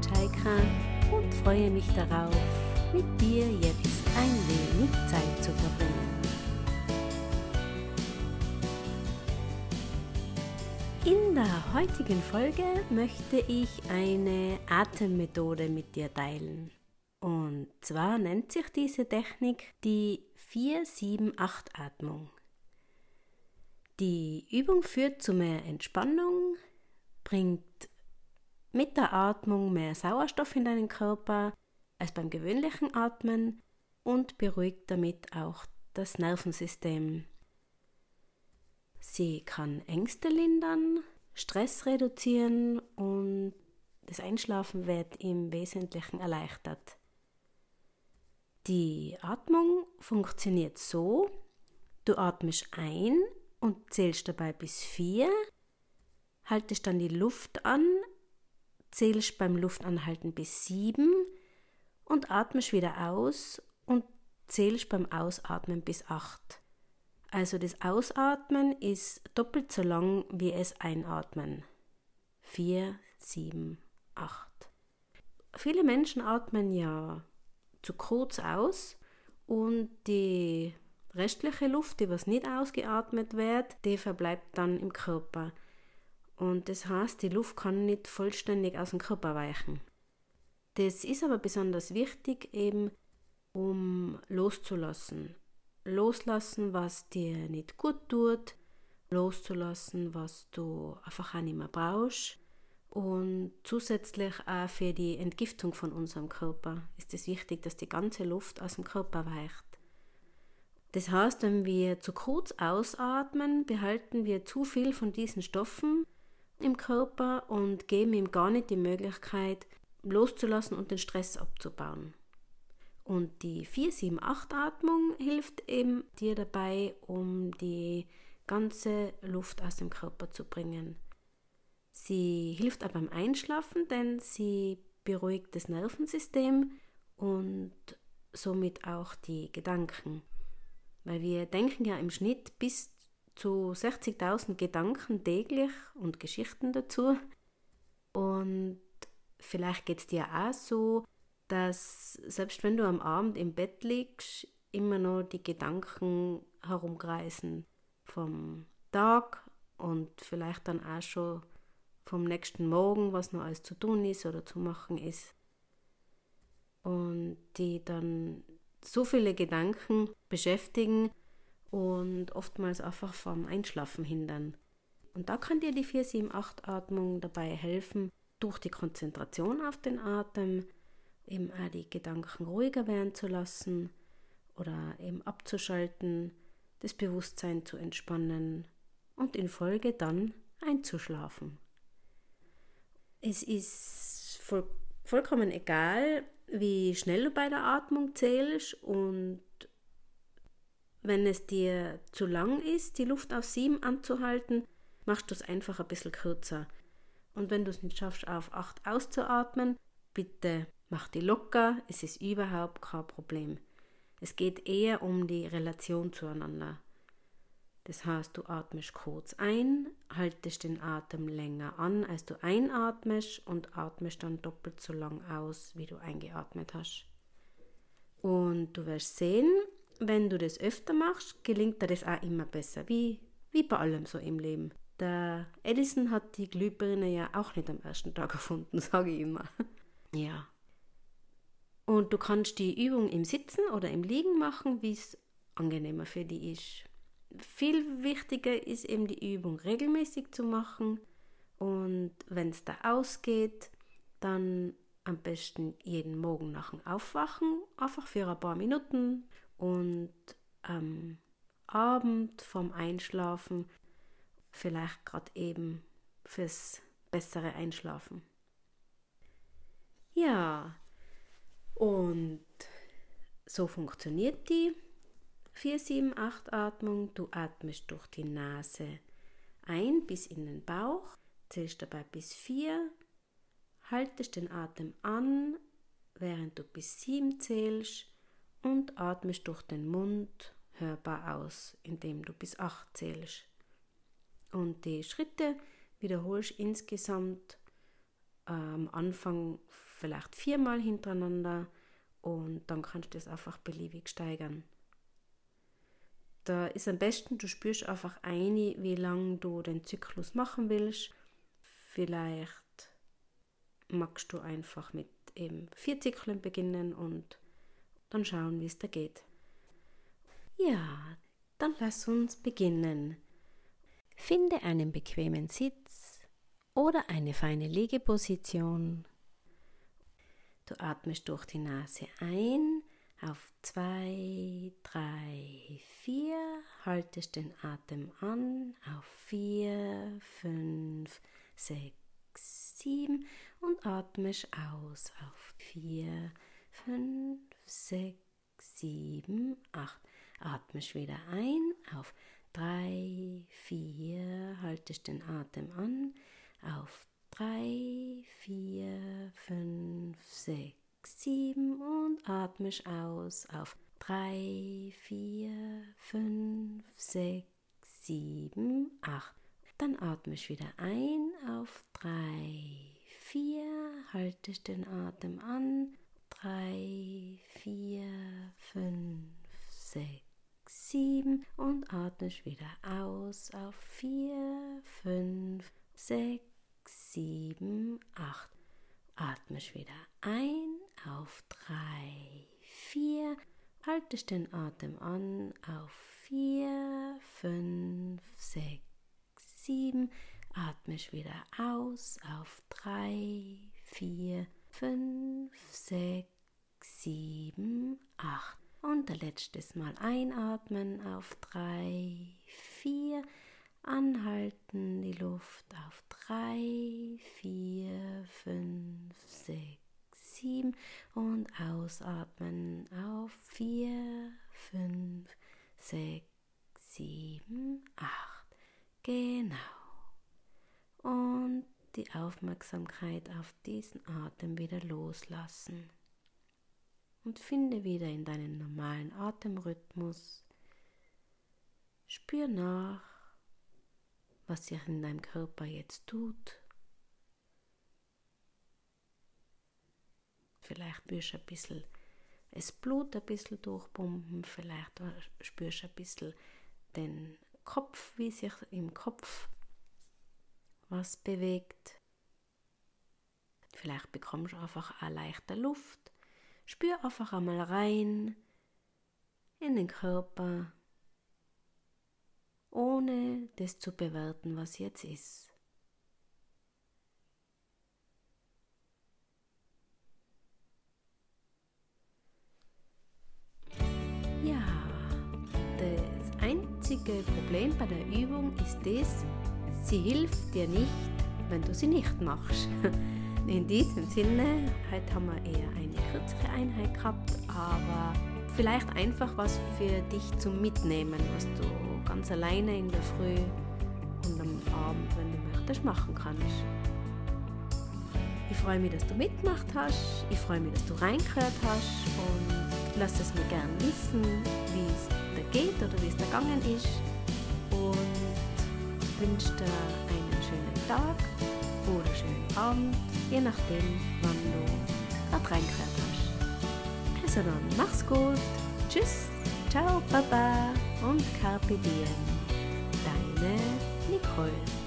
Chaika und freue mich darauf, mit dir jetzt ein wenig Zeit zu verbringen. In der heutigen Folge möchte ich eine Atemmethode mit dir teilen. Und zwar nennt sich diese Technik die 4-7-8-Atmung. Die Übung führt zu mehr Entspannung, bringt mit der Atmung mehr Sauerstoff in deinen Körper als beim gewöhnlichen Atmen und beruhigt damit auch das Nervensystem. Sie kann Ängste lindern, Stress reduzieren und das Einschlafen wird im Wesentlichen erleichtert. Die Atmung funktioniert so, du atmest ein und zählst dabei bis vier, haltest dann die Luft an, zählst beim Luftanhalten bis sieben und atmest wieder aus und zählst beim Ausatmen bis acht. Also das Ausatmen ist doppelt so lang wie es Einatmen. Vier, sieben, acht. Viele Menschen atmen ja zu kurz aus und die restliche Luft, die was nicht ausgeatmet wird, die verbleibt dann im Körper. Und das heißt, die Luft kann nicht vollständig aus dem Körper weichen. Das ist aber besonders wichtig, eben um loszulassen. Loslassen, was dir nicht gut tut, loszulassen, was du einfach auch nicht mehr brauchst. Und zusätzlich auch für die Entgiftung von unserem Körper ist es wichtig, dass die ganze Luft aus dem Körper weicht. Das heißt, wenn wir zu kurz ausatmen, behalten wir zu viel von diesen Stoffen im Körper und geben ihm gar nicht die Möglichkeit, loszulassen und den Stress abzubauen. Und die 4-7-8-Atmung hilft eben dir dabei, um die ganze Luft aus dem Körper zu bringen. Sie hilft auch beim Einschlafen, denn sie beruhigt das Nervensystem und somit auch die Gedanken. Weil wir denken ja im Schnitt bis zu 60.000 Gedanken täglich und Geschichten dazu. Und vielleicht geht es dir auch so, dass selbst wenn du am Abend im Bett liegst, immer noch die Gedanken herumkreisen vom Tag und vielleicht dann auch schon vom nächsten Morgen, was noch alles zu tun ist oder zu machen ist. Und die dann so viele Gedanken beschäftigen und oftmals einfach vom Einschlafen hindern. Und da kann dir die 4-7-8-Atmung dabei helfen, durch die Konzentration auf den Atem eben auch die Gedanken ruhiger werden zu lassen oder eben abzuschalten, das Bewusstsein zu entspannen und in Folge dann einzuschlafen. Es ist voll, vollkommen egal, wie schnell du bei der Atmung zählst und wenn es dir zu lang ist, die Luft auf 7 anzuhalten, machst du es einfach ein bisschen kürzer. Und wenn du es nicht schaffst, auf 8 auszuatmen, bitte mach die locker, es ist überhaupt kein Problem. Es geht eher um die Relation zueinander. Das heißt, du atmest kurz ein, haltest den Atem länger an, als du einatmest und atmest dann doppelt so lang aus, wie du eingeatmet hast. Und du wirst sehen, wenn du das öfter machst, gelingt dir das auch immer besser, wie, wie bei allem so im Leben. Der Edison hat die Glühbirne ja auch nicht am ersten Tag erfunden, sage ich immer. Ja. Und du kannst die Übung im Sitzen oder im Liegen machen, wie es angenehmer für dich ist viel wichtiger ist eben die Übung regelmäßig zu machen und wenn es da ausgeht, dann am besten jeden Morgen nach dem Aufwachen, einfach für ein paar Minuten und am Abend vorm Einschlafen vielleicht gerade eben fürs bessere Einschlafen. Ja, und so funktioniert die 4-7-8-Atmung. Du atmest durch die Nase ein bis in den Bauch, zählst dabei bis 4, haltest den Atem an, während du bis 7 zählst und atmest durch den Mund hörbar aus, indem du bis 8 zählst. Und die Schritte wiederholst insgesamt am Anfang vielleicht viermal hintereinander und dann kannst du das einfach beliebig steigern. Da ist am besten, du spürst einfach ein, wie lange du den Zyklus machen willst. Vielleicht magst du einfach mit eben vier Zyklen beginnen und dann schauen, wie es da geht. Ja, dann lass uns beginnen. Finde einen bequemen Sitz oder eine feine Liegeposition. Du atmest durch die Nase ein auf 2, 3, 4, haltest den Atem an auf 4, 5, 6, 7 und atmest aus auf 4, 5, 6, 7, 8. Atmest wieder ein auf 3, 4, haltest den Atem an auf 3, 4, 5, 6, 7 und atmest aus auf 3, 4, 5, 6, 7, 8. Dann atmest wieder ein auf 3, 4, haltest den Atem an, 3, 4, 5, 6, 7 und atmest wieder aus auf 4, 5, 6, 7, 8. Atmest wieder ein auf 3, 4. Haltest den Atem an auf 4, 5, 6, 7. Atmest wieder aus auf 3, 4, 5, 6, 7, 8. Und ein letztes Mal einatmen auf 3, 4. Anhalten die Luft auf 3, 4, 5, 6, 7 und ausatmen auf 4, 5, 6, 7, 8. Genau. Und die Aufmerksamkeit auf diesen Atem wieder loslassen. Und finde wieder in deinen normalen Atemrhythmus. Spür nach, was sich in deinem Körper jetzt tut. Vielleicht spürst du ein bisschen das Blut ein bisschen durchpumpen, vielleicht spürst du ein bisschen den Kopf, wie sich im Kopf was bewegt. Vielleicht bekommst du einfach eine leichte Luft. Spür einfach einmal rein in den Körper ohne das zu bewerten, was jetzt ist. Ja, das einzige Problem bei der Übung ist das, sie hilft dir nicht, wenn du sie nicht machst. In diesem Sinne, heute haben wir eher eine kürzere Einheit gehabt, aber vielleicht einfach was für dich zum Mitnehmen, was du ganz alleine in der Früh und am Abend, wenn du möchtest, machen kannst. Ich freue mich, dass du mitgemacht hast. Ich freue mich, dass du reingehört hast und lass es mir gerne wissen, wie es dir geht oder wie es dir gegangen ist. Und wünsche dir einen schönen Tag oder schönen Abend, je nachdem, wann du gerade reingehört hast. Also dann, mach's gut. Tschüss. Ciao, Baba und Carpe Diem. Deine Nicole.